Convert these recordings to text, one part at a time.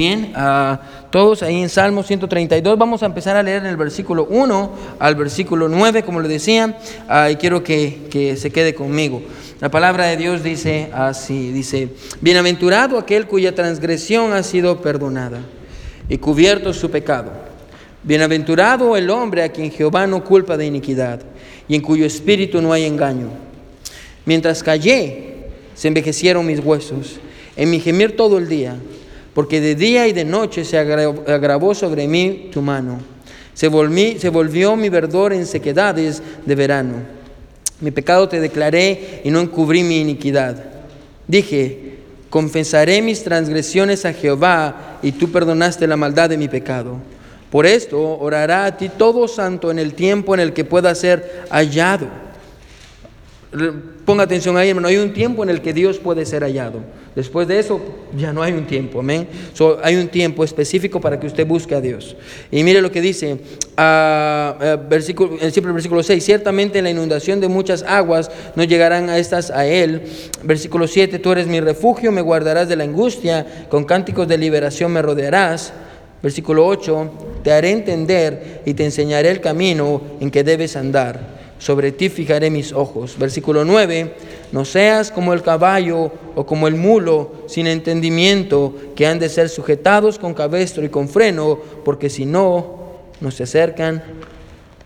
Bien, a todos ahí en Salmo 132 vamos a empezar a leer en el versículo 1 al versículo 9, como le decía, y quiero que, que se quede conmigo. La palabra de Dios dice así, dice, bienaventurado aquel cuya transgresión ha sido perdonada y cubierto su pecado. Bienaventurado el hombre a quien Jehová no culpa de iniquidad y en cuyo espíritu no hay engaño. Mientras callé, se envejecieron mis huesos, en mi gemir todo el día porque de día y de noche se agravó sobre mí tu mano. Se, volvió mi verdor en sequedades de verano. Mi pecado te declaré y no encubrí mi iniquidad. Dije, confesaré mis transgresiones a Jehová y tú perdonaste la maldad de mi pecado. Por esto orará a ti todo santo en el tiempo en el que pueda ser hallado. Ponga atención ahí, hermano, hay un tiempo en el que Dios puede ser hallado. Después de eso ya no hay un tiempo, amén. hay un tiempo específico para que usted busque a Dios. Y mire lo que dice, uh, versículo, siempre el versículo 6, ciertamente en la inundación de muchas aguas no llegarán a estas a Él. Versículo 7, tú eres mi refugio, me guardarás de la angustia, con cánticos de liberación me rodearás. Versículo 8, te haré entender y te enseñaré el camino en que debes andar sobre ti fijaré mis ojos. Versículo 9, no seas como el caballo o como el mulo sin entendimiento, que han de ser sujetados con cabestro y con freno, porque si no, no se acercan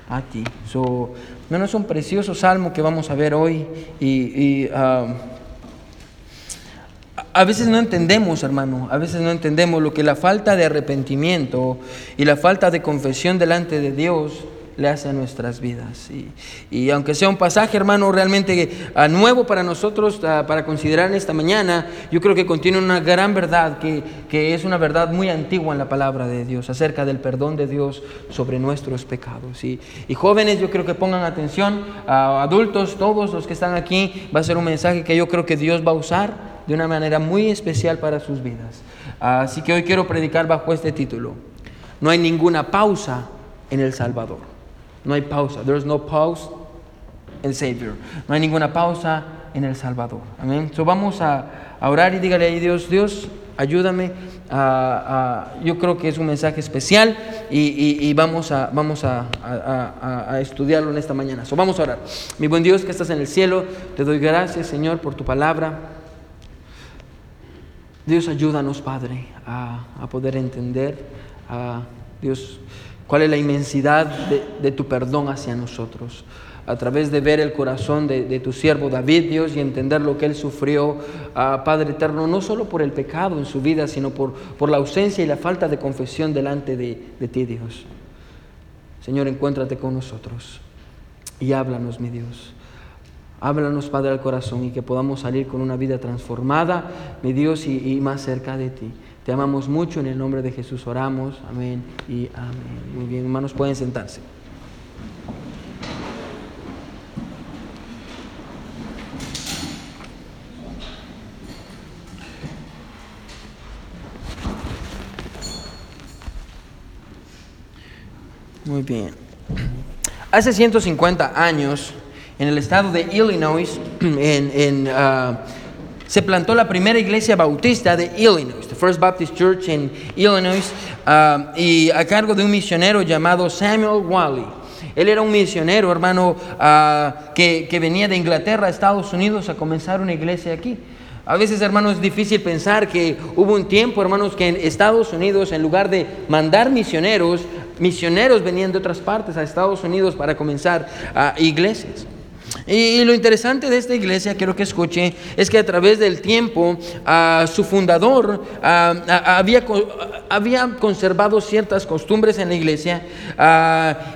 a ti. So, no, es un precioso salmo que vamos a ver hoy y, um, a veces no entendemos, hermano, a veces no entendemos lo que la falta de arrepentimiento y la falta de confesión delante de Dios le hace a nuestras vidas. Y, aunque sea un pasaje, hermano, realmente ah, nuevo para nosotros, para considerar en esta mañana, yo creo que contiene una gran verdad, que, que, es una verdad muy antigua en la palabra de Dios, acerca del perdón de Dios sobre nuestros pecados. Y, y jóvenes, yo creo que pongan atención, a adultos, todos los que están aquí, va a ser un mensaje que yo creo que Dios va a usar de una manera muy especial para sus vidas. Así que hoy quiero predicar bajo este título. No hay ninguna pausa en el Salvador. No hay pausa. There's no pause in Savior. No hay ninguna pausa en el Salvador. Amén. So vamos a, orar y dígale a Dios, Dios, ayúdame. yo creo que es un mensaje especial y, vamos, a, vamos a, estudiarlo en esta mañana. So vamos a orar. Mi buen Dios que estás en el cielo, te doy gracias, Señor, por tu palabra. Dios, ayúdanos, Padre, a, poder entender. Dios, cuál es la inmensidad de, tu perdón hacia nosotros. A través de ver el corazón de, tu siervo David, Dios, y entender lo que él sufrió, ah, Padre eterno, no solo por el pecado en su vida, sino por, por la ausencia y la falta de confesión delante de, de ti, Dios. Señor, encuéntrate con nosotros y háblanos, mi Dios. Háblanos, Padre, al corazón y que podamos salir con una vida transformada, mi Dios, y más cerca de ti. Te amamos mucho, en el nombre de Jesús oramos, amén y amén. Muy bien, hermanos, pueden sentarse. Muy bien. Hace 150 años, en el estado de Illinois, en, ah, se plantó la primera iglesia bautista de Illinois, the First Baptist Church in Illinois, uh, y a cargo de un misionero llamado Samuel Wally. Él era un misionero, hermano, uh, que, que venía de Inglaterra a Estados Unidos a comenzar una iglesia aquí. A veces, hermanos, es difícil pensar que hubo un tiempo, hermanos, que en Estados Unidos, en lugar de mandar misioneros, misioneros venían de otras partes a Estados Unidos para comenzar uh, iglesias. Y, lo interesante de esta iglesia, quiero que escuche, es que a través del tiempo su fundador había, había conservado ciertas costumbres en la iglesia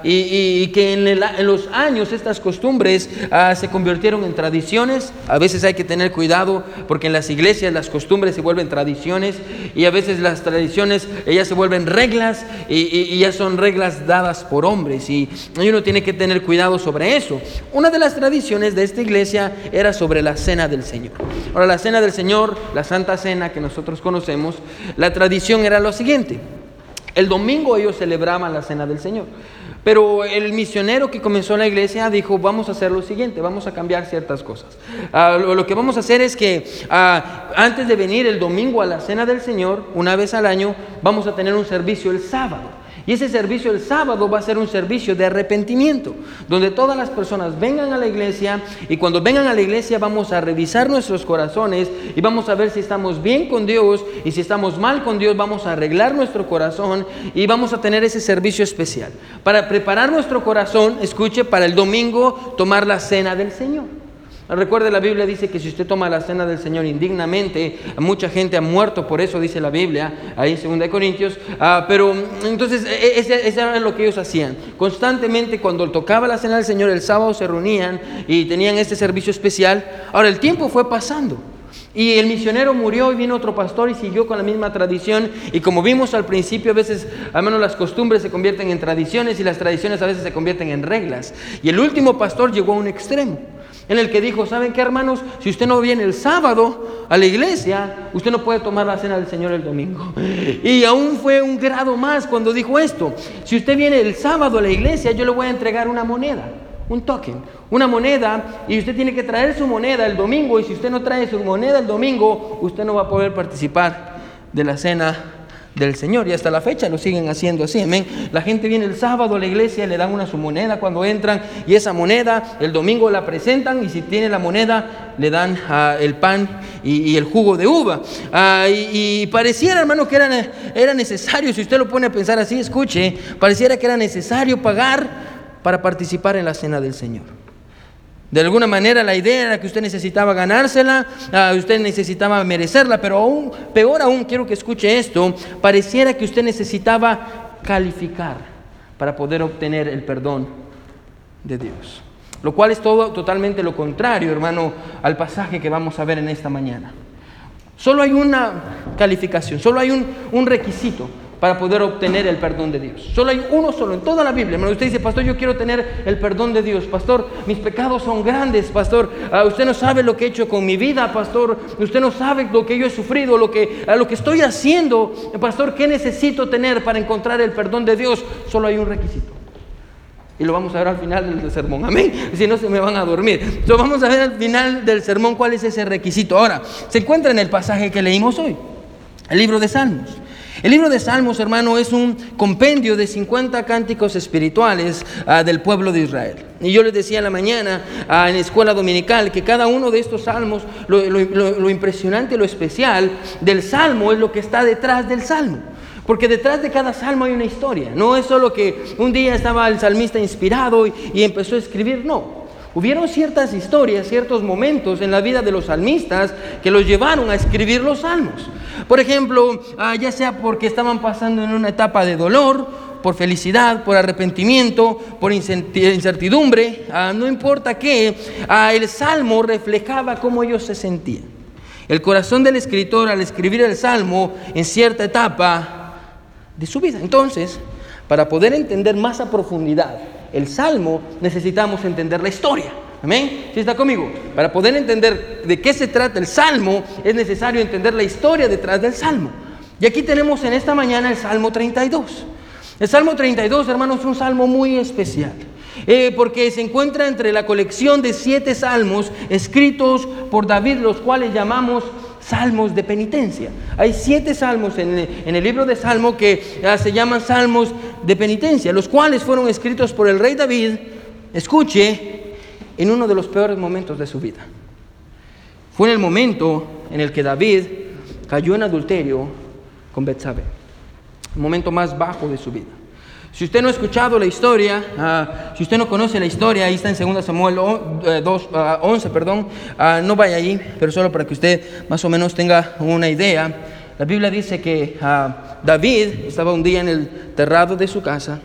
y, que en, los años estas costumbres se convirtieron en tradiciones. A veces hay que tener cuidado porque en las iglesias las costumbres se vuelven tradiciones y a veces las tradiciones ellas se vuelven reglas y, ya son reglas dadas por hombres y uno tiene que tener cuidado sobre eso. Una de las tradiciones de esta iglesia era sobre la cena del Señor. Ahora, la cena del Señor, la Santa Cena que nosotros conocemos, la tradición era lo siguiente. El domingo ellos celebraban la cena del Señor. pero el misionero que comenzó la iglesia dijo, vamos a hacer lo siguiente, vamos a cambiar ciertas cosas. Ah, lo, que vamos a hacer es que ah, antes de venir el domingo a la cena del Señor, una vez al año, vamos a tener un servicio el sábado. Y ese servicio el sábado va a ser un servicio de arrepentimiento, donde todas las personas vengan a la iglesia y cuando vengan a la iglesia vamos a revisar nuestros corazones y vamos a ver si estamos bien con Dios y si estamos mal con Dios vamos a arreglar nuestro corazón y vamos a tener ese servicio especial. Para preparar nuestro corazón, escuche, para el domingo tomar la cena del Señor. Recuerde, la Biblia dice que si usted toma la cena del Señor indignamente, mucha gente ha muerto, por eso dice la Biblia, ahí en 2 Corintios. Ah, pero entonces, e, e, ese, era lo que ellos hacían. Constantemente, cuando tocaba la cena del Señor, el sábado se reunían y tenían este servicio especial. Ahora, el tiempo fue pasando. Y el misionero murió y vino otro pastor y siguió con la misma tradición. Y como vimos al principio, a veces, al menos las costumbres se convierten en tradiciones y las tradiciones a veces se convierten en reglas. Y el último pastor llegó a un extremo en el que dijo, ¿saben qué hermanos? Si usted no viene el sábado a la iglesia, usted no puede tomar la cena del Señor el domingo. Y aún fue un grado más cuando dijo esto. Si usted viene el sábado a la iglesia, yo le voy a entregar una moneda, un token, una moneda, y usted tiene que traer su moneda el domingo, y si usted no trae su moneda el domingo, usted no va a poder participar de la cena del Señor y hasta la fecha lo siguen haciendo así, amén. La gente viene el sábado a la iglesia, le dan una su moneda cuando entran y esa moneda el domingo la presentan y si tiene la moneda le dan ah, el pan y, el jugo de uva. Ah, y, pareciera, hermano, que era, era necesario, si usted lo pone a pensar así, escuche, pareciera que era necesario pagar para participar en la cena del Señor. De alguna manera la idea era que usted necesitaba ganársela, ah, usted necesitaba merecerla, pero aún, peor aún, quiero que escuche esto, pareciera que usted necesitaba calificar para poder obtener el perdón de Dios. Lo cual es todo totalmente lo contrario, hermano, al pasaje que vamos a ver en esta mañana. Solo hay una calificación, solo hay un, un requisito para poder obtener el perdón de Dios. Solo hay uno solo en toda la Biblia. Hermano, usted dice, pastor, yo quiero tener el perdón de Dios. Pastor, mis pecados son grandes, pastor. Ah, usted no sabe lo que he hecho con mi vida, pastor. Usted no sabe lo que yo he sufrido, lo que, lo que estoy haciendo. Pastor, ¿qué necesito tener para encontrar el perdón de Dios? Solo hay un requisito. Y lo vamos a ver al final del sermón. Amén. Si no, se me van a dormir. Entonces vamos a ver al final del sermón cuál es ese requisito. Ahora, se encuentra en el pasaje que leímos hoy, el libro de Salmos. El libro de Salmos, hermano, es un compendio de 50 cánticos espirituales ah, del pueblo de Israel. Y yo les decía en la mañana ah, en la escuela dominical que cada uno de estos salmos, lo, impresionante, lo especial del salmo es lo que está detrás del salmo. Porque detrás de cada salmo hay una historia. No es solo que un día estaba el salmista inspirado y empezó a escribir, no. Hubieron ciertas historias, ciertos momentos en la vida de los salmistas que los llevaron a escribir los salmos. Por ejemplo, ah, ya sea porque estaban pasando en una etapa de dolor, por felicidad, por arrepentimiento, por incertidumbre, ah, no importa qué, ah, el salmo reflejaba cómo ellos se sentían. El corazón del escritor al escribir el salmo en cierta etapa de su vida. Entonces, para poder entender más a profundidad el salmo, necesitamos entender la historia. Amén. ¿Sí está conmigo? Para poder entender de qué se trata el salmo, es necesario entender la historia detrás del salmo. Y aquí tenemos en esta mañana el salmo 32. El salmo 32, hermanos, es un salmo muy especial. Eh, porque se encuentra entre la colección de siete salmos escritos por David, los cuales llamamos salmos de penitencia. Hay siete salmos en, el libro de Salmo que ah, se llaman salmos de penitencia, los cuales fueron escritos por el rey David, escuche, en uno de los peores momentos de su vida. Fue en el momento en el que David cayó en adulterio con Betsabé, el momento más bajo de su vida. Si usted no ha escuchado la historia, ah, si usted no conoce la historia, ahí está en 2 Samuel 2, 11, ah, perdón, ah, no vaya allí, pero solo para que usted más o menos tenga una idea. La Biblia dice que David estaba un día en el terrado de su casa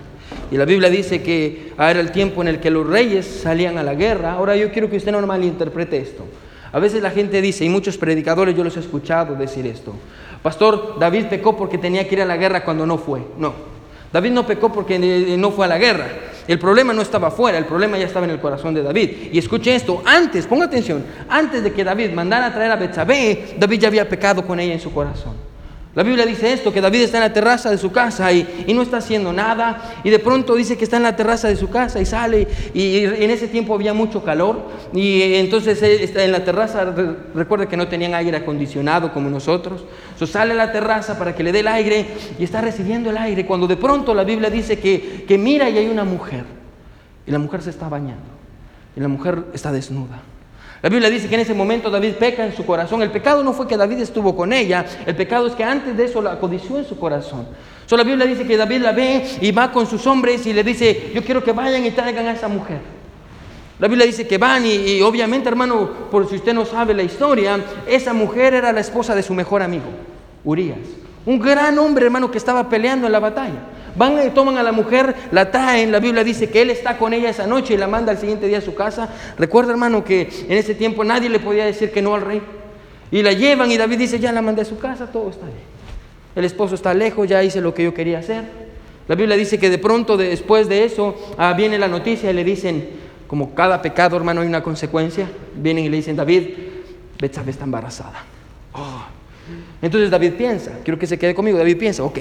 y la Biblia dice que era el tiempo en el que los reyes salían a la guerra. Ahora yo quiero que usted no malinterprete esto. A veces la gente dice, y muchos predicadores yo los he escuchado decir esto, Pastor, David pecó porque tenía que ir a la guerra cuando no fue. No, David no pecó porque no fue a la guerra. El problema no estaba afuera, el problema ya estaba en el corazón de David. Y escuche esto, antes, ponga atención, antes de que David mandara a traer a Betsabé, David ya había pecado con ella en su corazón. La Biblia dice esto, que David está en la terraza de su casa y, no está haciendo nada. Y de pronto dice que está en la terraza de su casa y sale. Y, en ese tiempo había mucho calor. Y entonces está en la terraza, recuerda que no tenían aire acondicionado como nosotros. Entonces sale a la terraza para que le dé el aire y está recibiendo el aire. Cuando de pronto la Biblia dice que, que mira y hay una mujer. Y la mujer se está bañando. Y la mujer está desnuda. La Biblia dice que en ese momento David peca en su corazón. El pecado no fue que David estuvo con ella, el pecado es que antes de eso la codició en su corazón. So, la Biblia dice que David la ve y va con sus hombres y le dice, yo quiero que vayan y traigan a esa mujer. La Biblia dice que van y, y obviamente hermano, por si usted no sabe la historia, esa mujer era la esposa de su mejor amigo, Urias. Un gran hombre hermano que estaba peleando en la batalla. Van y toman a la mujer, la traen, la Biblia dice que él está con ella esa noche y la manda al siguiente día a su casa. Recuerda hermano que en ese tiempo nadie le podía decir que no al rey. Y la llevan y David dice, ya la mandé a su casa, todo está bien. El esposo está lejos, ya hice lo que yo quería hacer. La Biblia dice que de pronto después de eso ah, viene la noticia y le dicen, como cada pecado hermano hay una consecuencia, vienen y le dicen, David, Betsabe está embarazada. Oh. Entonces David piensa, quiero que se quede conmigo, David piensa, ok,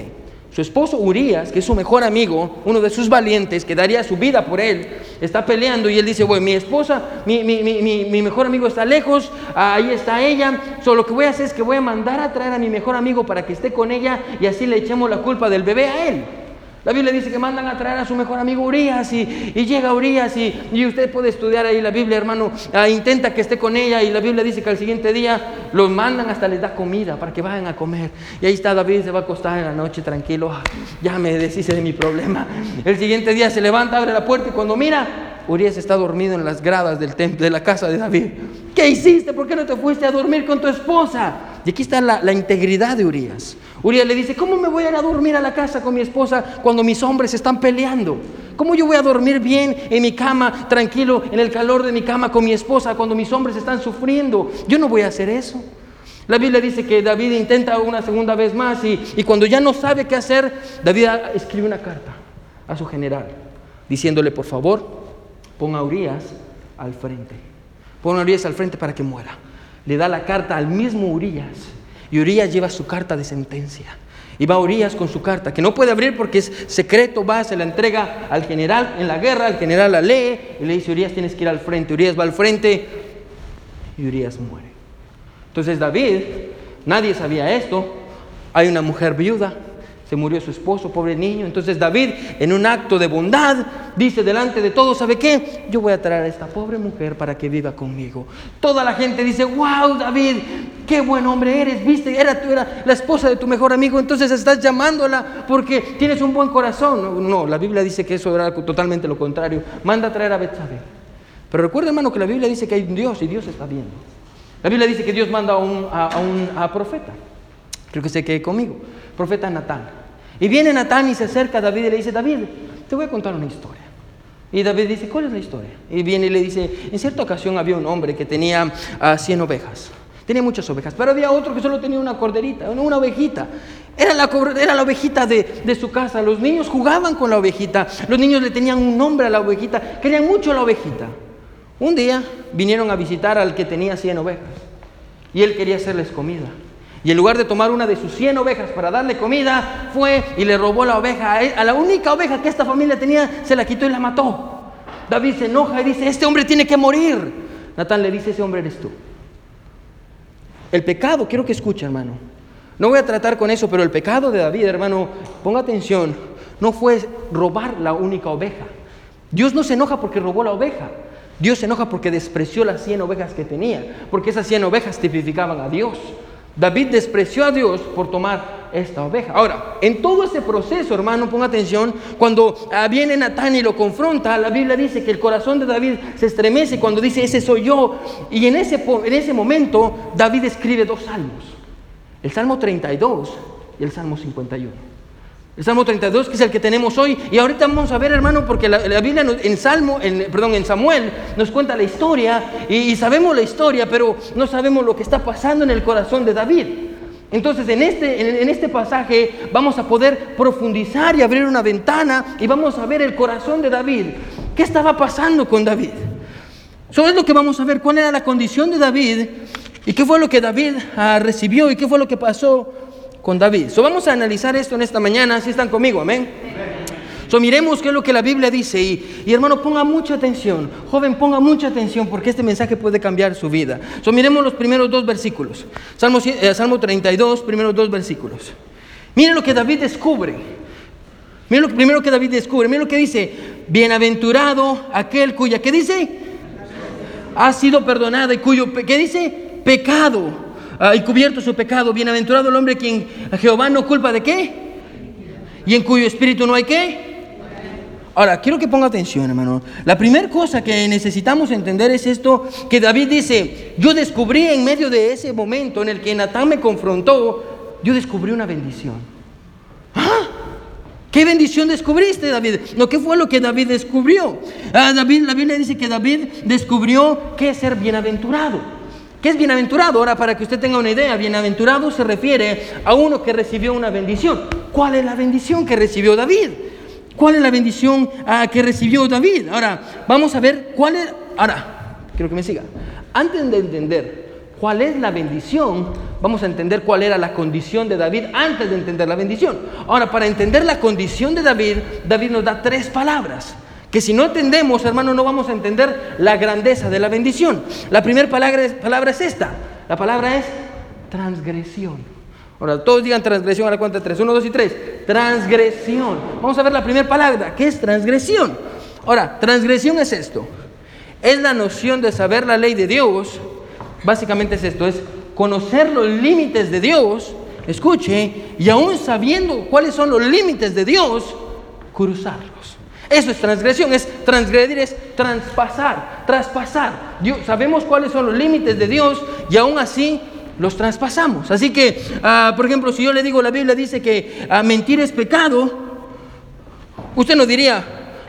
su esposo Urias, que es su mejor amigo, uno de sus valientes, que daría su vida por él, está peleando y él dice, bueno, mi esposa, mi, mi, mejor amigo está lejos, ahí está ella, solo lo que voy a hacer es que voy a mandar a traer a mi mejor amigo para que esté con ella y así le echemos la culpa del bebé a él. La Biblia dice que mandan a traer a su mejor amigo Urias y, llega Urias y, usted puede estudiar ahí la Biblia, hermano. Ah, intenta que esté con ella y la Biblia dice que al siguiente día los mandan hasta les da comida para que vayan a comer. Y ahí está David, se va a acostar en la noche tranquilo. Ah, ya me deshice de mi problema. El siguiente día se levanta, abre la puerta y cuando mira, Urias está dormido en las gradas del templo, de la casa de David. ¿Qué hiciste? ¿Por qué no te fuiste a dormir con tu esposa? Y aquí está la, la integridad de Urias. Urias le dice, ¿cómo me voy a ir a dormir a la casa con mi esposa cuando mis hombres están peleando? ¿Cómo yo voy a dormir bien en mi cama, tranquilo, en el calor de mi cama con mi esposa cuando mis hombres están sufriendo? Yo no voy a hacer eso. La Biblia dice que David intenta una segunda vez más y, cuando ya no sabe qué hacer, David escribe una carta a su general diciéndole, por favor, ponga a Urias al frente. Ponga a Urias al frente para que muera. Le da la carta al mismo Urias y Urias lleva su carta de sentencia. Y va Urias con su carta, que no puede abrir porque es secreto, va, se la entrega al general en la guerra, el general la lee y le dice, Urias tienes que ir al frente. Urias va al frente y Urias muere. Entonces David, nadie sabía esto, hay una mujer viuda, murió su esposo, pobre niño. Entonces David, en un acto de bondad, dice delante de todos, ¿sabe qué? Yo voy a traer a esta pobre mujer para que viva conmigo. Toda la gente dice, wow, David, qué buen hombre eres, viste, era, tú era la esposa de tu mejor amigo, entonces estás llamándola porque tienes un buen corazón. No, la Biblia dice que eso era totalmente lo contrario. Manda a traer a Betsabé. Pero recuerda, hermano, que la Biblia dice que hay un Dios y Dios está viendo. La Biblia dice que Dios manda a un, a, un profeta. Creo que se quede conmigo. Profeta Natán. Y viene Natán y se acerca a David y le dice, David, te voy a contar una historia. Y David dice, ¿cuál es la historia? Y viene y le dice, en cierta ocasión había un hombre que tenía 100 ah, ovejas. Tenía muchas ovejas, pero había otro que solo tenía una corderita, una ovejita. Era la, era la ovejita de, de, su casa. Los niños jugaban con la ovejita. Los niños le tenían un nombre a la ovejita. Querían mucho la ovejita. Un día vinieron a visitar al que tenía 100 ovejas. Y él quería hacerles comida. Y en lugar de tomar una de sus 100 ovejas para darle comida, fue y le robó la oveja. A la única oveja que esta familia tenía, se la quitó y la mató. David se enoja y dice, este hombre tiene que morir. Natán le dice, ese hombre eres tú. El pecado, quiero que escuche, hermano. No voy a tratar con eso, pero el pecado de David, hermano, ponga atención, no fue robar la única oveja. Dios no se enoja porque robó la oveja. Dios se enoja porque despreció las 100 ovejas que tenía, porque esas 100 ovejas tipificaban a Dios. David despreció a Dios por tomar esta oveja. Ahora, en todo ese proceso, hermano, ponga atención, cuando ah, viene Natán y lo confronta, la Biblia dice que el corazón de David se estremece cuando dice, ese soy yo. Y en ese, en ese momento, David escribe dos salmos, el Salmo 32 y el Salmo 51. El Salmo 32, que es el que tenemos hoy. Y ahorita vamos a ver, hermano, porque la, Biblia en, Salmo, perdón, en Samuel nos cuenta la historia y, sabemos la historia, pero no sabemos lo que está pasando en el corazón de David. Entonces, en este, en, este pasaje vamos a poder profundizar y abrir una ventana y vamos a ver el corazón de David. ¿Qué estaba pasando con David? Eso es lo que vamos a ver, cuál era la condición de David y qué fue lo que David ah, recibió y qué fue lo que pasó con David. So, vamos a analizar esto en esta mañana, si están conmigo, amén. So, miremos qué es lo que la Biblia dice y, y, hermano, ponga mucha atención. Joven, ponga mucha atención porque este mensaje puede cambiar su vida. So, miremos los primeros dos versículos. Salmo, eh, Salmo 32, primeros dos versículos. Miren lo que David descubre. Miren lo primero que David descubre. Miren lo que dice. Bienaventurado aquel cuya, ¿qué dice? Ha sido perdonado y cuyo, ¿qué dice? Pecado. Y cubierto su pecado. Bienaventurado el hombre quien a Jehová no culpa de qué? Y en cuyo espíritu no hay qué? Ahora, quiero que ponga atención, hermano. La primera cosa que necesitamos entender es esto, que David dice, yo descubrí en medio de ese momento en el que Natán me confrontó, yo descubrí una bendición. ¿Ah? ¿Qué bendición descubriste, David? No, ¿qué fue lo que David descubrió? Ah, David, la Biblia dice que David descubrió qué es ser bienaventurado. ¿Qué es bienaventurado? Ahora, para que usted tenga una idea, bienaventurado se refiere a uno que recibió una bendición. ¿Cuál es la bendición que recibió David? ¿Cuál es la bendición ah, que recibió David? Ahora, vamos a ver cuál es... Ahora, quiero que me siga. Antes de entender cuál es la bendición, vamos a entender cuál era la condición de David antes de entender la bendición. Ahora, para entender la condición de David, David nos da tres palabras. Que si no entendemos, hermano, no vamos a entender la grandeza de la bendición. La primera palabra es, palabra es esta. La palabra es transgresión. Ahora, todos digan transgresión a la cuenta de tres. Uno, dos y tres. Transgresión. Vamos a ver la primera palabra. ¿Qué es transgresión? Ahora, transgresión es esto. Es la noción de saber la ley de Dios. Básicamente es esto. Es conocer los límites de Dios. Escuche. Y aún sabiendo cuáles son los límites de Dios, cruzarlos. Eso es transgresión, es transgredir, es traspasar, traspasar. sabemos cuáles son los límites de Dios y aún así los traspasamos. Así que, ah, por ejemplo, si yo le digo, la Biblia dice que ah, mentir es pecado, usted no diría,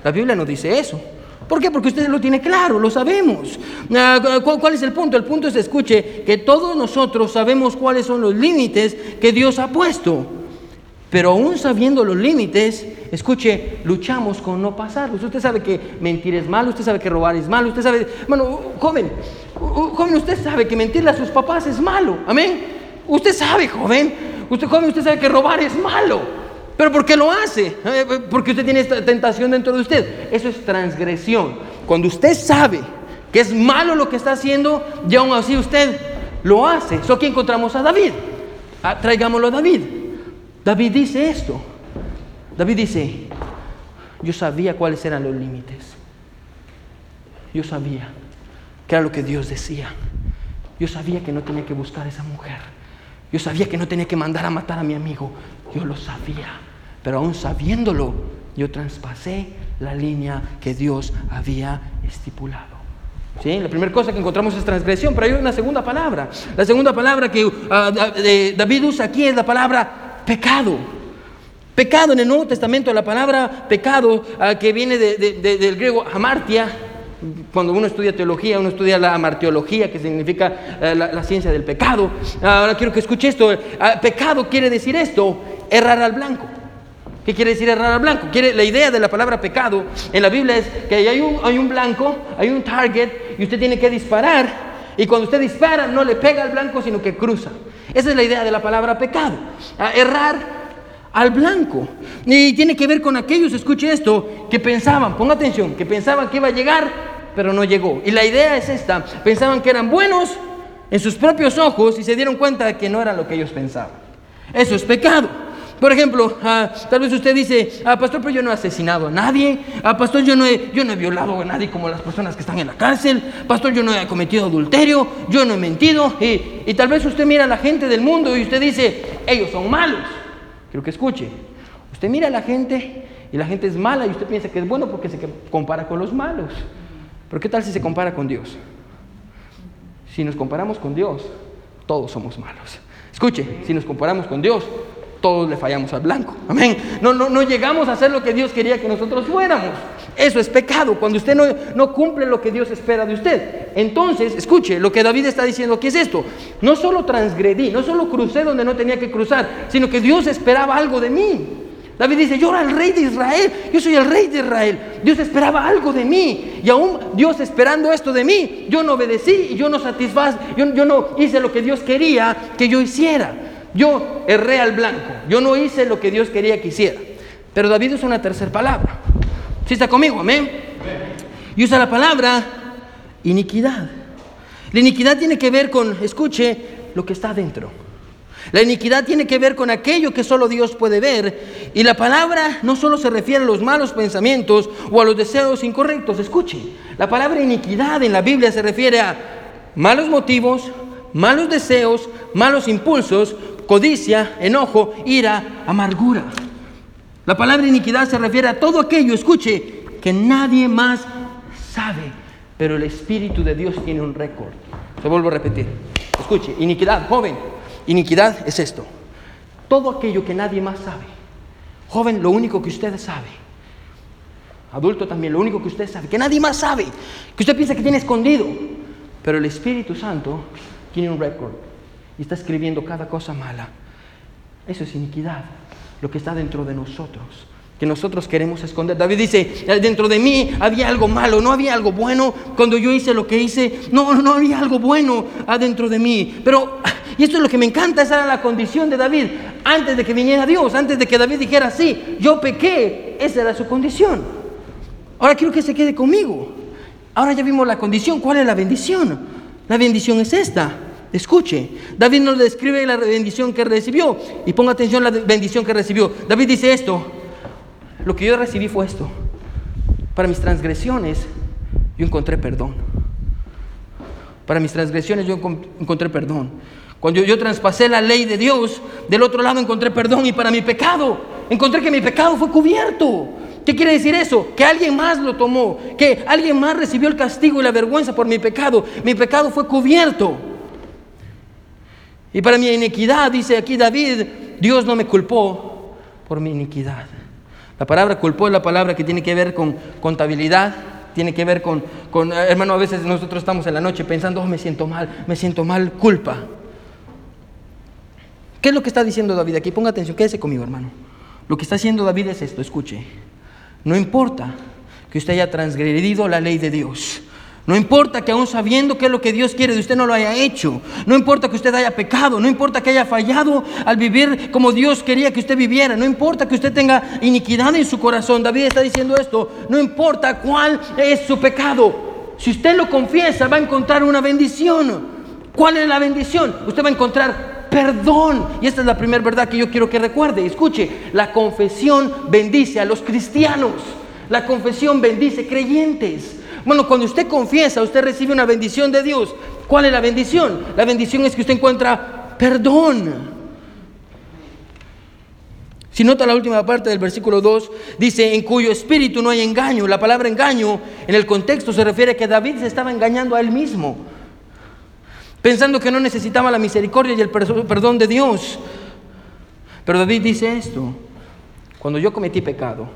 la Biblia no dice eso. ¿Por qué? Porque usted lo tiene claro, lo sabemos. Ah, ¿Cuál es el punto? El punto es, escuche, que todos nosotros sabemos cuáles son los límites que Dios ha puesto. Pero aún sabiendo los límites, escuche, luchamos con no pasarlos. Usted sabe que mentir es malo, usted sabe que robar es malo, usted sabe, bueno, joven, joven, usted sabe que mentirle a sus papás es malo, amén. Usted sabe, joven, usted joven, usted sabe que robar es malo. Pero ¿por qué lo hace? Eh, eh, porque usted tiene esta tentación dentro de usted. Eso es transgresión. Cuando usted sabe que es malo lo que está haciendo y aún así usted lo hace. Eso aquí encontramos a David. Ah, traigámoslo a David. David dice esto. David dice, yo sabía cuáles eran los límites. Yo sabía que era lo que Dios decía. Yo sabía que no tenía que buscar a esa mujer. Yo sabía que no tenía que mandar a matar a mi amigo. Yo lo sabía. Pero aún sabiéndolo, yo traspasé la línea que Dios había estipulado. ¿Sí? La primera cosa que encontramos es transgresión, pero hay una segunda palabra. La segunda palabra que ah, David usa aquí es la palabra pecado. Pecado en el Nuevo Testamento, la palabra pecado ah, que viene del griego amartia, cuando uno estudia teología, uno estudia la amarteología, que significa eh, la, ciencia del pecado. Ahora quiero que escuche esto. Ah, pecado quiere decir esto, errar al blanco. ¿Qué quiere decir errar al blanco? Quiere, la idea de la palabra pecado en la Biblia es que hay un blanco, hay un target, y usted tiene que disparar. Y cuando usted dispara, no le pega al blanco, sino que cruza. Esa es la idea de la palabra pecado. errar al blanco. Y tiene que ver con aquellos, escuche esto, que pensaban, ponga atención, que pensaban que iba a llegar, pero no llegó. Y la idea es esta, pensaban que eran buenos en sus propios ojos y se dieron cuenta de que no era lo que ellos pensaban. Eso es pecado. Por ejemplo, ah, tal vez usted dice, ah, pastor, pero yo no he asesinado a nadie, ah, pastor, yo no, he, yo no he violado a nadie como las personas que están en la cárcel, pastor, yo no he cometido adulterio, yo no he mentido, y, y tal vez usted mira a la gente del mundo y usted dice, ellos son malos. Quiero que escuche. Usted mira a la gente y la gente es mala y usted piensa que es bueno porque se compara con los malos. Pero ¿qué tal si se compara con Dios? Si nos comparamos con Dios, todos somos malos. Escuche, si nos comparamos con Dios, todos le fallamos al blanco. Amén. No, no, no llegamos a hacer lo que Dios quería que nosotros fuéramos. Eso es pecado, cuando usted no, no cumple lo que Dios espera de usted. Entonces, escuche, lo que David está diciendo ¿qué es esto. No solo transgredí, no solo crucé donde no tenía que cruzar, sino que Dios esperaba algo de mí. David dice, yo era el rey de Israel, yo soy el rey de Israel. Dios esperaba algo de mí. Y aún Dios esperando esto de mí, yo no obedecí y yo no satisfaz, yo, yo no hice lo que Dios quería que yo hiciera. Yo erré al blanco. Yo no hice lo que Dios quería que hiciera. Pero David usa una tercera palabra. ¿Sí está conmigo? Amén. Y usa la palabra iniquidad. La iniquidad tiene que ver con, escuche, lo que está adentro. La iniquidad tiene que ver con aquello que solo Dios puede ver. Y la palabra no solo se refiere a los malos pensamientos o a los deseos incorrectos. Escuche, la palabra iniquidad en la Biblia se refiere a malos motivos, malos deseos, malos impulsos, codicia, enojo, ira, amargura. La palabra iniquidad se refiere a todo aquello, escuche, que nadie más sabe, pero el Espíritu de Dios tiene un récord. Se vuelvo a repetir. Escuche, iniquidad, joven, iniquidad es esto. Todo aquello que nadie más sabe. Joven, lo único que usted sabe. Adulto también, lo único que usted sabe, que nadie más sabe, que usted piensa que tiene escondido. Pero el Espíritu Santo tiene un récord y está escribiendo cada cosa mala. Eso es iniquidad, lo que está dentro de nosotros, que nosotros queremos esconder. David dice, dentro de mí había algo malo, no había algo bueno. Cuando yo hice lo que hice, no, no había algo bueno adentro de mí. Pero, y esto es lo que me encanta, esa era la condición de David. Antes de que viniera Dios, antes de que David dijera, sí, yo pequé, esa era su condición. Ahora quiero que se quede conmigo. Ahora ya vimos la condición, ¿cuál es la bendición? La bendición es esta. Escuche, David nos describe la bendición que recibió y ponga atención a la bendición que recibió. David dice esto, lo que yo recibí fue esto. Para mis transgresiones yo encontré perdón. Para mis transgresiones yo encontré perdón. Cuando yo, yo traspasé la ley de Dios, del otro lado encontré perdón y para mi pecado, encontré que mi pecado fue cubierto. ¿Qué quiere decir eso? Que alguien más lo tomó, que alguien más recibió el castigo y la vergüenza por mi pecado. Mi pecado fue cubierto. Y para mi iniquidad, dice aquí David, Dios no me culpó por mi iniquidad. La palabra culpó es la palabra que tiene que ver con contabilidad, tiene que ver con, con hermano, a veces nosotros estamos en la noche pensando, oh, me siento mal, me siento mal, culpa. ¿Qué es lo que está diciendo David aquí? Ponga atención, quédese conmigo, hermano. Lo que está haciendo David es esto, escuche. No importa que usted haya transgredido la ley de Dios. No importa que aún sabiendo qué es lo que Dios quiere de usted no lo haya hecho. No importa que usted haya pecado. No importa que haya fallado al vivir como Dios quería que usted viviera. No importa que usted tenga iniquidad en su corazón. David está diciendo esto. No importa cuál es su pecado. Si usted lo confiesa va a encontrar una bendición. ¿Cuál es la bendición? Usted va a encontrar perdón. Y esta es la primera verdad que yo quiero que recuerde. Escuche, la confesión bendice a los cristianos. La confesión bendice creyentes. Bueno, cuando usted confiesa, usted recibe una bendición de Dios. ¿Cuál es la bendición? La bendición es que usted encuentra perdón. Si nota la última parte del versículo 2, dice, en cuyo espíritu no hay engaño. La palabra engaño en el contexto se refiere a que David se estaba engañando a él mismo, pensando que no necesitaba la misericordia y el perdón de Dios. Pero David dice esto, cuando yo cometí pecado,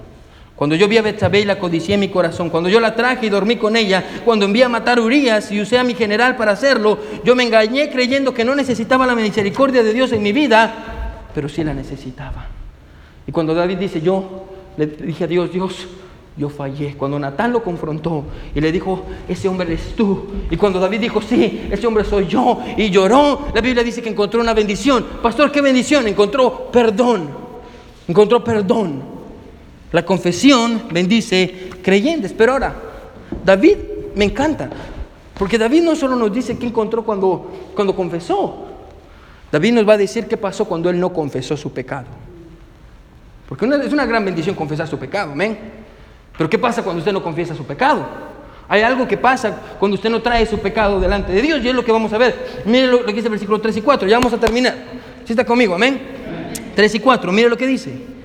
cuando yo vi a Betsabé y la codicié en mi corazón, cuando yo la traje y dormí con ella, cuando envié a matar a Urias y usé a mi general para hacerlo, yo me engañé creyendo que no necesitaba la misericordia de Dios en mi vida, pero sí la necesitaba. Y cuando David dice, yo le dije a Dios, Dios, yo fallé. Cuando Natán lo confrontó y le dijo, ese hombre eres tú. Y cuando David dijo, sí, ese hombre soy yo, y lloró, la Biblia dice que encontró una bendición. Pastor, ¿qué bendición? Encontró perdón. Encontró perdón. La confesión bendice creyentes. Pero ahora, David me encanta, porque David no solo nos dice qué encontró cuando, cuando confesó, David nos va a decir qué pasó cuando él no confesó su pecado. Porque es una gran bendición confesar su pecado, amén. Pero ¿qué pasa cuando usted no confiesa su pecado? Hay algo que pasa cuando usted no trae su pecado delante de Dios y es lo que vamos a ver. Mire lo, que dice el versículo 3 y 4, ya vamos a terminar. Si está conmigo, amén. 3 y 4, mire lo que dice.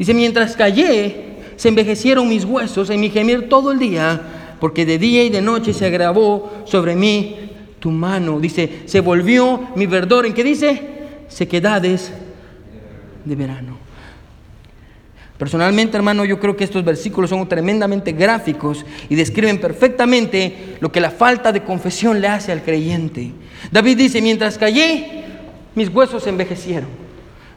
Dice, mientras callé, se envejecieron mis huesos en mi gemir todo el día, porque de día y de noche se agravó sobre mí tu mano. Dice, se volvió mi verdor. ¿En qué dice? Sequedades de verano. Personalmente, hermano, yo creo que estos versículos son tremendamente gráficos y describen perfectamente lo que la falta de confesión le hace al creyente. David dice, mientras callé, mis huesos se envejecieron.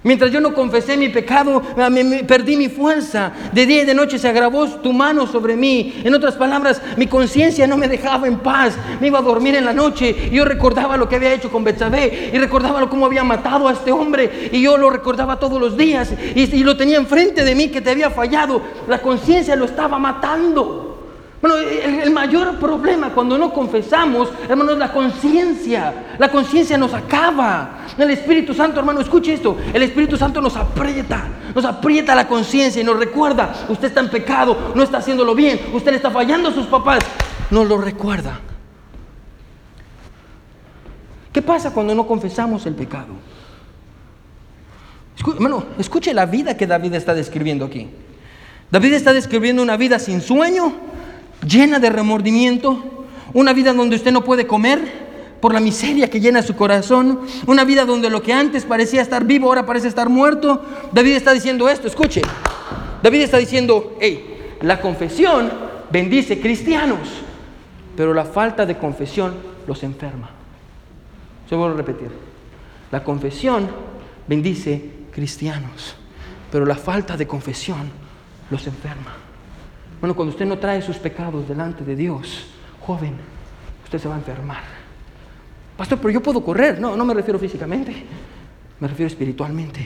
Mientras yo no confesé mi pecado, ah, me- perdí mi fuerza. De día y de noche se agravó tu mano sobre mí. En otras palabras, mi conciencia no me dejaba en paz. Me iba a dormir en la noche y yo recordaba lo que había hecho con Betsabé y recordaba cómo había matado a este hombre y yo lo recordaba todos los días y, y lo tenía enfrente de mí que te había fallado. La conciencia lo estaba matando. Bueno, el, mayor problema cuando no confesamos, hermano, es la conciencia. La conciencia nos acaba. El Espíritu Santo, hermano, escuche esto. El Espíritu Santo nos aprieta, nos aprieta la conciencia y nos recuerda, usted está en pecado, no está haciéndolo bien, usted le está fallando a sus papás. Nos lo recuerda. ¿Qué pasa cuando no confesamos el pecado? Hermano, escuche la vida que David está describiendo aquí. David está describiendo una vida sin sueño, llena de remordimiento, una vida donde usted no puede comer por la miseria que llena su corazón, una vida donde lo que antes parecía estar vivo ahora parece estar muerto. David está diciendo esto, escuche. David está diciendo, hey, la confesión bendice cristianos, pero la falta de confesión los enferma. Se vuelvo a repetir. La confesión bendice cristianos, pero la falta de confesión los enferma. Bueno, cuando usted no trae sus pecados delante de Dios, joven, usted se va a enfermar. Pastor, pero yo puedo correr. No, no me refiero físicamente, me refiero espiritualmente.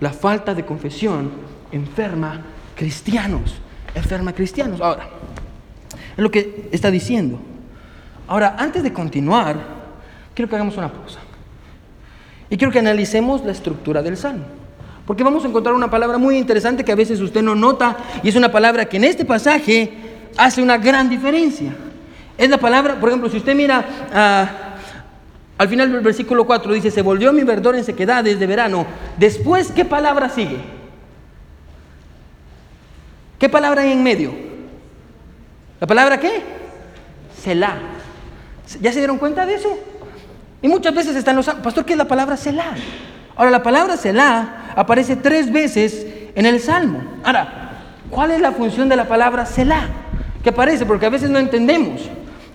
La falta de confesión enferma cristianos, enferma cristianos. Ahora, es lo que está diciendo. Ahora, antes de continuar, quiero que hagamos una pausa. Y quiero que analicemos la estructura del salmo. Porque vamos a encontrar una palabra muy interesante que a veces usted no nota y es una palabra que en este pasaje hace una gran diferencia. Es la palabra, por ejemplo, si usted mira ah, al final del versículo 4, dice, se volvió mi verdor en sequedades de verano. Después, ¿qué palabra sigue? ¿Qué palabra hay en medio? ¿La palabra qué? Selah. ¿Ya se dieron cuenta de eso? Y muchas veces están los... Pastor, ¿qué es la palabra Selah? Ahora, la palabra Selah aparece tres veces en el Salmo. Ahora, ¿cuál es la función de la palabra Selah? Que aparece, porque a veces no entendemos.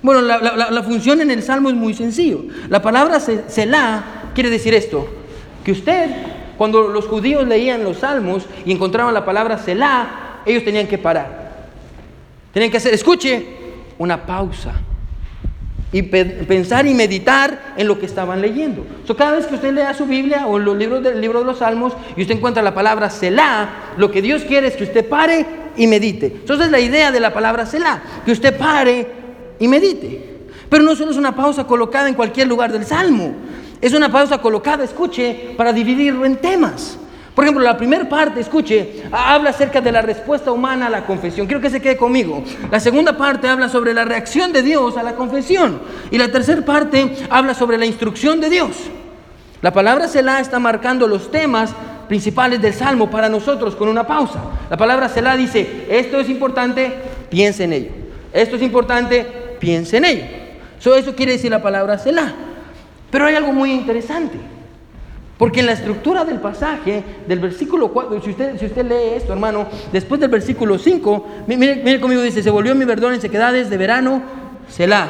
Bueno, la, función en el Salmo es muy sencillo. La palabra se- Selah quiere decir esto, que usted, cuando los judíos leían los Salmos y encontraban la palabra Selah, ellos tenían que parar. Tenían que hacer, escuche, una pausa y pe- pensar y meditar en lo que estaban leyendo. So, cada vez que usted lea su Biblia o los libros del libro de los Salmos y usted encuentra la palabra Selah, lo que Dios quiere es que usted pare y medite. Entonces es la idea de la palabra Selah, que usted pare y medite. Pero no solo es una pausa colocada en cualquier lugar del Salmo, es una pausa colocada, escuche, para dividirlo en temas. Por ejemplo, la primera parte, escuche, ha- habla acerca de la respuesta humana a la confesión. Quiero que se quede conmigo. La segunda parte habla sobre la reacción de Dios a la confesión. Y la tercera parte habla sobre la instrucción de Dios. La palabra Selah está marcando los temas principales del Salmo para nosotros con una pausa. La palabra Selah dice, esto es importante, piense en ello. Esto es importante, piense en ello. So, eso quiere decir la palabra Selah. Pero hay algo muy interesante. Porque en la estructura del pasaje, del versículo 4, si usted, si usted lee esto, hermano, después del versículo 5, mi- mire, mire conmigo, dice, se volvió mi verdor en sequedades de verano, Selah,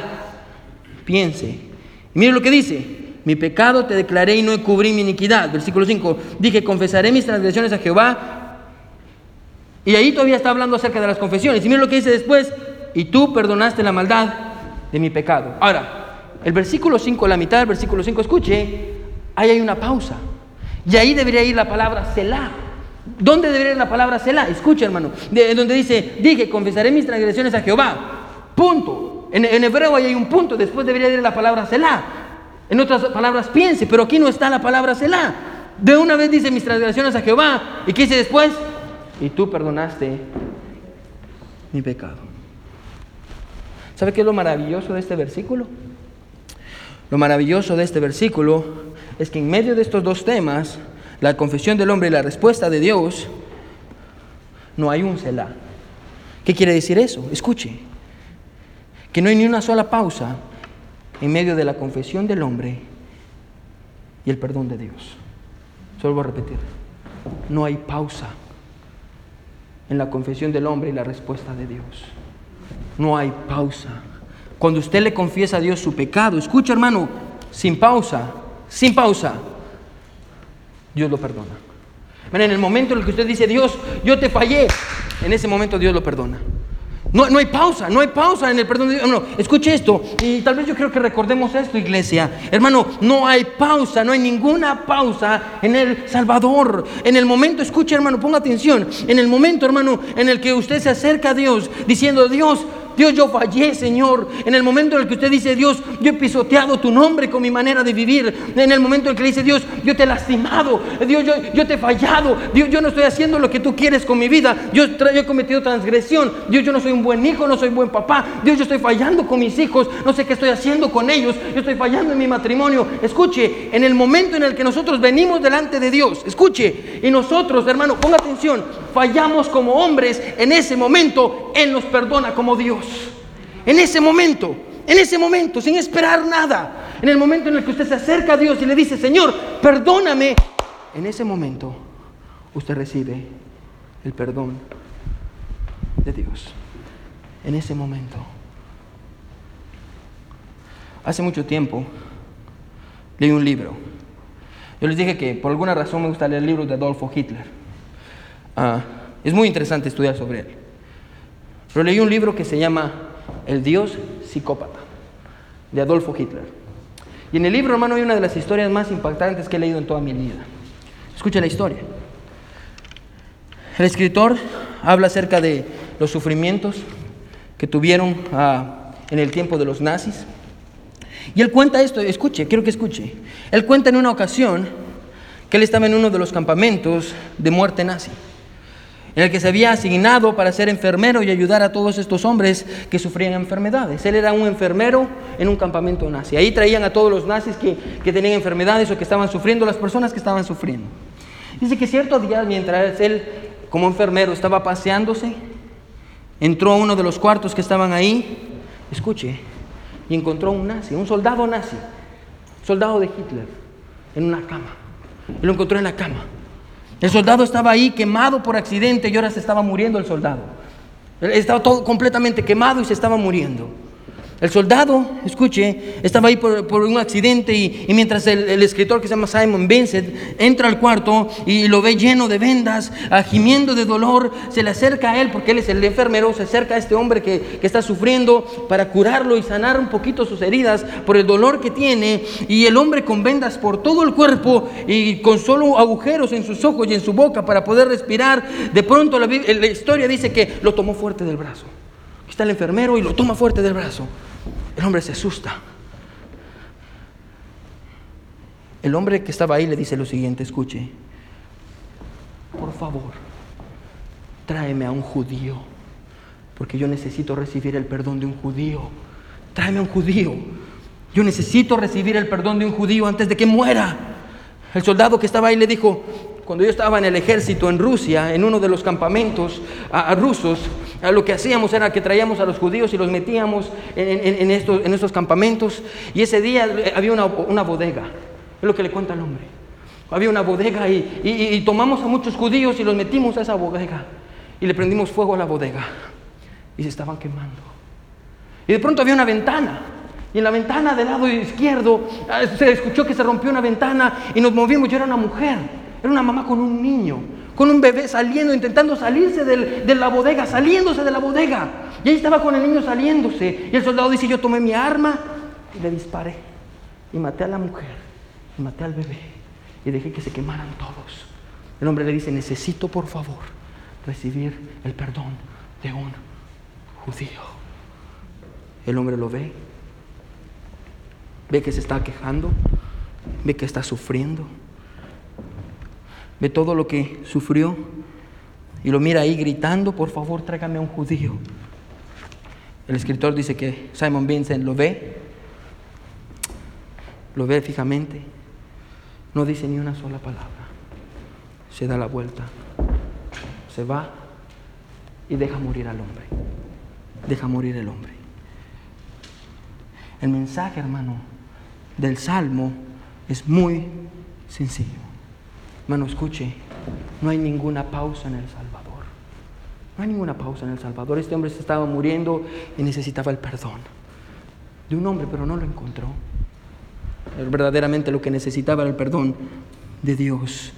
piense. Y mire lo que dice, mi pecado te declaré y no cubrí mi iniquidad. Versículo 5, dije, confesaré mis transgresiones a Jehová. Y ahí todavía está hablando acerca de las confesiones. Y mire lo que dice después, y tú perdonaste la maldad de mi pecado. Ahora, el versículo 5, la mitad del versículo 5, escuche, ahí hay una pausa. Y ahí debería ir la palabra Selah. ¿Dónde debería ir la palabra Selah? Escuche, hermano. De, donde dice, dije, confesaré mis transgresiones a Jehová. Punto. En, en hebreo ahí hay un punto. Después debería ir la palabra Selah. En otras palabras, piense, pero aquí no está la palabra Selah. De una vez dice mis transgresiones a Jehová. ¿Y qué dice después? Y tú perdonaste mi pecado. ¿Sabe qué es lo maravilloso de este versículo? Lo maravilloso de este versículo es que en medio de estos dos temas, la confesión del hombre y la respuesta de Dios, no hay un Selah. ¿Qué quiere decir eso? Escuche, que no hay ni una sola pausa en medio de la confesión del hombre y el perdón de Dios. Solo voy a repetir, no hay pausa en la confesión del hombre y la respuesta de Dios. No hay pausa. Cuando usted le confiesa a Dios su pecado, escucha hermano, sin pausa, sin pausa, Dios lo perdona. En el momento en el que usted dice, Dios, yo te fallé, en ese momento Dios lo perdona. No, no, hay pausa, no hay pausa en el perdón de Dios. No, escuche esto, y tal vez yo creo que recordemos esto, iglesia. Hermano, no hay pausa, no hay ninguna pausa en el Salvador. En el momento, escuche hermano, ponga atención. En el momento, hermano, en el que usted se acerca a Dios diciendo, Dios, Dios, yo fallé, Señor. En el momento en el que usted dice, Dios, yo he pisoteado tu nombre con mi manera de vivir. En el momento en el que dice, Dios, yo te he lastimado. Dios, yo, yo te he fallado. Dios, yo no estoy haciendo lo que tú quieres con mi vida. Dios, yo he cometido transgresión. Dios, yo no soy un buen hijo, no soy buen papá. Dios, yo estoy fallando con mis hijos. No sé qué estoy haciendo con ellos. Yo estoy fallando en mi matrimonio. Escuche, en el momento en el que nosotros venimos delante de Dios, escuche, y nosotros, hermano, ponga atención, fallamos como hombres, en ese momento Él nos perdona como Dios. En ese momento, en ese momento, sin esperar nada, en el momento en el que usted se acerca a Dios y le dice, Señor, perdóname, en ese momento usted recibe el perdón de Dios. En ese momento. Hace mucho tiempo leí un libro. Yo les dije que por alguna razón me gusta leer libros de Adolfo Hitler. Ah, es muy interesante estudiar sobre él. Pero leí un libro que se llama El Dios psicópata, de Adolfo Hitler. Y en el libro, hermano, hay una de las historias más impactantes que he leído en toda mi vida. Escucha la historia. El escritor habla acerca de los sufrimientos que tuvieron ah, en el tiempo de los nazis. Y él cuenta esto, escuche, quiero que escuche. Él cuenta en una ocasión que él estaba en uno de los campamentos de muerte nazi el que se había asignado para ser enfermero y ayudar a todos estos hombres que sufrían enfermedades. Él era un enfermero en un campamento nazi. Ahí traían a todos los nazis que, que tenían enfermedades o que estaban sufriendo, las personas que estaban sufriendo. Dice que cierto día, mientras él como enfermero estaba paseándose, entró a uno de los cuartos que estaban ahí, escuche, y encontró un nazi, un soldado nazi, soldado de Hitler, en una cama. Y lo encontró en la cama. El soldado estaba ahí quemado por accidente y ahora se estaba muriendo el soldado. Estaba todo completamente quemado y se estaba muriendo. El soldado, escuche, estaba ahí por, un accidente y, mientras el, escritor que se llama Simon Vincent entra al cuarto y lo ve lleno de vendas, gimiendo de dolor, se le acerca a él porque él es el enfermero, se acerca a este hombre que, está sufriendo para curarlo y sanar un poquito sus heridas por el dolor que tiene. Y el hombre con vendas por todo el cuerpo y con solo agujeros en sus ojos y en su boca para poder respirar, de pronto la, la historia dice que lo tomó fuerte del brazo. Está el enfermero y lo toma fuerte del brazo. El hombre se asusta. El hombre que estaba ahí le dice lo siguiente, escuche, por favor, tráeme a un judío, porque yo necesito recibir el perdón de un judío. Tráeme a un judío. Yo necesito recibir el perdón de un judío antes de que muera. El soldado que estaba ahí le dijo, cuando yo estaba en el ejército en Rusia, en uno de los campamentos a, rusos, lo que hacíamos era que traíamos a los judíos y los metíamos en, estos, en estos, campamentos. Y ese día había una, bodega, es lo que le cuenta el hombre. Había una bodega y, y tomamos a muchos judíos y los metimos a esa bodega. Y le prendimos fuego a la bodega. Y se estaban quemando. Y de pronto había una ventana. Y en la ventana del lado izquierdo ah, se escuchó que se rompió una ventana y nos movimos. Yo era una mujer. Era una mamá con un niño, con un bebé saliendo, intentando salirse de la bodega, saliéndose de la bodega. Y ahí estaba con el niño saliéndose. Y el soldado dice, yo tomé mi arma y le disparé. Y maté a la mujer, y maté al bebé. Y dejé que se quemaran todos. El hombre le dice, necesito por favor recibir el perdón de un judío. El hombre lo ve, ve que se está quejando, ve que está sufriendo ve todo lo que sufrió y lo mira ahí gritando, por favor tráigame a un judío. El escritor dice que Simon Vincent lo ve, lo ve fijamente, no dice ni una sola palabra, se da la vuelta, se va y deja morir al hombre, deja morir el hombre. El mensaje, hermano, del Salmo es muy sencillo. Hermano, escuche, no hay ninguna pausa en El Salvador. No hay ninguna pausa en El Salvador. Este hombre se estaba muriendo y necesitaba el perdón de un hombre, pero no lo encontró. verdaderamente lo que necesitaba era el perdón de Dios.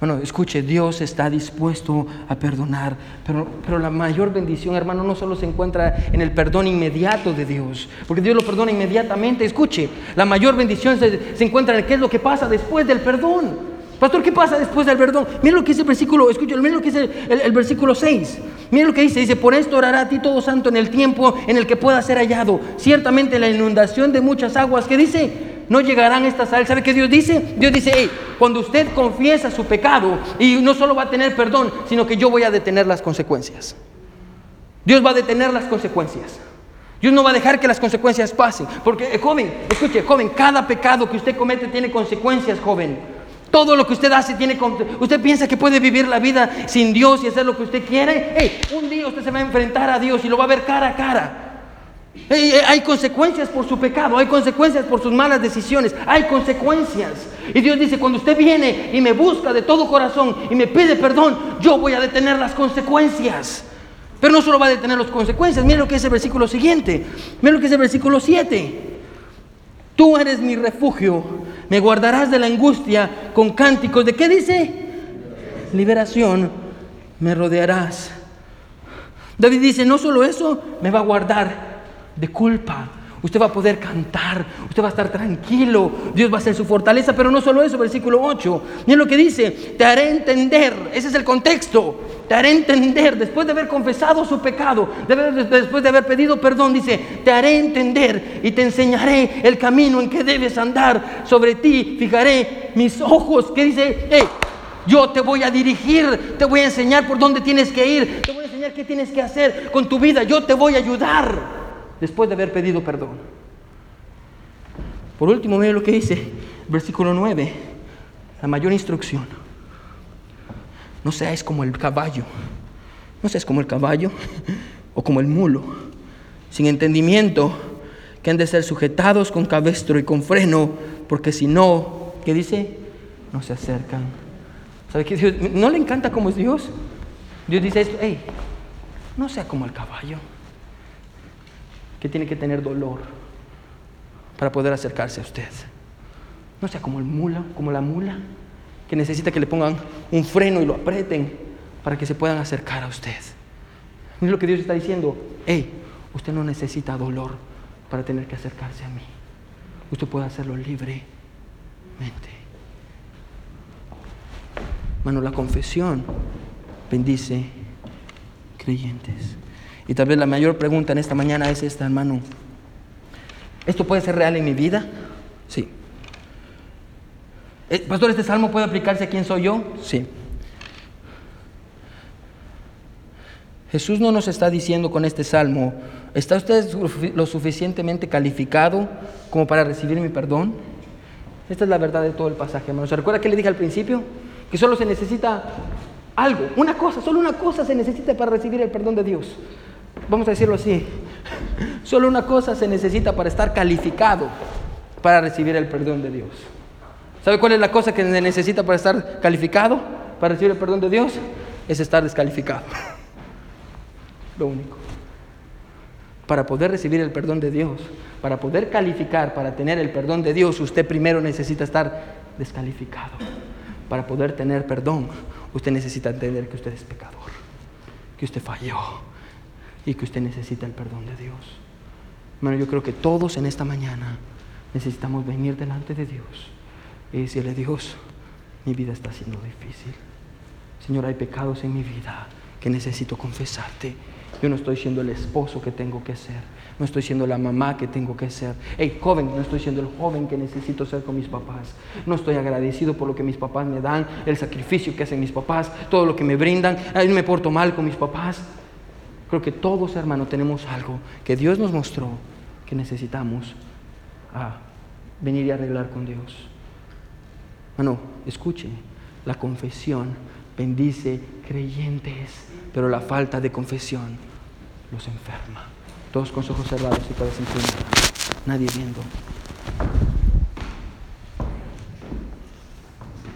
Bueno, escuche, Dios está dispuesto a perdonar, pero, pero la mayor bendición, hermano, no solo se encuentra en el perdón inmediato de Dios, porque Dios lo perdona inmediatamente. Escuche, la mayor bendición se, se encuentra en qué es lo que pasa después del perdón. Pastor, ¿qué pasa después del perdón? Mira lo que dice el versículo, escucha, mira lo que dice el, versículo 6. Mira lo que dice, dice, por esto orará a ti todo santo en el tiempo en el que pueda ser hallado. Ciertamente la inundación de muchas aguas, ¿qué dice? No llegarán estas sal. ¿Sabe qué Dios dice? Dios dice, hey, cuando usted confiesa su pecado, y no solo va a tener perdón, sino que yo voy a detener las consecuencias. Dios va a detener las consecuencias. Dios no va a dejar que las consecuencias pasen. Porque, eh, joven, escuche, joven, cada pecado que usted comete tiene consecuencias, joven. Todo lo que usted hace tiene... Usted piensa que puede vivir la vida sin Dios y hacer lo que usted quiere. Hey, un día usted se va a enfrentar a Dios y lo va a ver cara a cara. hay consecuencias por su pecado, hay consecuencias por sus malas decisiones, hay consecuencias. Y Dios dice, cuando usted viene y me busca de todo corazón y me pide perdón, yo voy a detener las consecuencias. Pero no solo va a detener las consecuencias, mira lo que es el versículo siguiente, mira lo que es el versículo 7. Tú eres mi refugio, me guardarás de la angustia con cánticos. ¿De qué dice? Liberación, me rodearás. David dice, no solo eso, me va a guardar de culpa. Usted va a poder cantar, usted va a estar tranquilo, Dios va a ser su fortaleza, pero no solo eso, versículo 8. Miren lo que dice, te haré entender, ese es el contexto, te haré entender, después de haber confesado su pecado, después de haber pedido perdón, dice, te haré entender y te enseñaré el camino en que debes andar, sobre ti fijaré mis ojos, que dice, yo te voy a dirigir, te voy a enseñar por dónde tienes que ir, te voy a enseñar qué tienes que hacer con tu vida, yo te voy a ayudar, después de haber pedido perdón. Por último, mire lo que dice, versículo 9, la mayor instrucción. No seáis como el caballo. No seas como el caballo o como el mulo, sin entendimiento, que han de ser sujetados con cabestro y con freno, porque si no, ¿qué dice? No se acercan. ¿Sabe qué Dios? ¿No le encanta cómo es Dios? Dios dice esto, hey, no sea como el caballo, que tiene que tener dolor para poder acercarse a usted. No sea como el mula, como la mula, que necesita que le pongan un freno y lo aprieten para que se puedan acercar a usted. Es lo que Dios está diciendo. Hey, usted no necesita dolor para tener que acercarse a mí. Usted puede hacerlo libremente. Hermano, la confesión bendice creyentes. Y tal vez la mayor pregunta en esta mañana es esta, hermano. ¿Esto puede ser real en mi vida? Sí. Eh, pastor, ¿este salmo puede aplicarse a quién soy yo? Sí. Jesús no nos está diciendo con este salmo, ¿está usted lo suficientemente calificado como para recibir mi perdón? Esta es la verdad de todo el pasaje, hermano. ¿Se recuerda que le dije al principio? Que solo se necesita algo, una cosa, solo una cosa se necesita para recibir el perdón de Dios. Vamos a decirlo así. Solo una cosa se necesita para estar calificado para recibir el perdón de Dios. ¿Sabe cuál es la cosa que se necesita para estar calificado, para recibir el perdón de Dios? Es estar descalificado. Lo único. Para poder recibir el perdón de Dios, para poder calificar, para tener el perdón de Dios, usted primero necesita estar descalificado. Para poder tener perdón, usted necesita entender que usted es pecador, que usted falló y que usted necesita el perdón de Dios. Bueno, yo creo que todos en esta mañana necesitamos venir delante de Dios y decirle, Dios, mi vida está siendo difícil. Señor, hay pecados en mi vida que necesito confesarte. Yo no estoy siendo el esposo que tengo que ser. No estoy siendo la mamá que tengo que ser. Hey, joven, no estoy siendo el joven que necesito ser con mis papás. No estoy agradecido por lo que mis papás me dan, el sacrificio que hacen mis papás, todo lo que me brindan. Ay, me porto mal con mis papás. Creo que todos, hermanos, tenemos algo que Dios nos mostró que necesitamos venir y arreglar con Dios. Bueno, escuche, la confesión bendice creyentes, pero la falta de confesión los enferma. Todos con ojos cerrados y para Nadie viendo.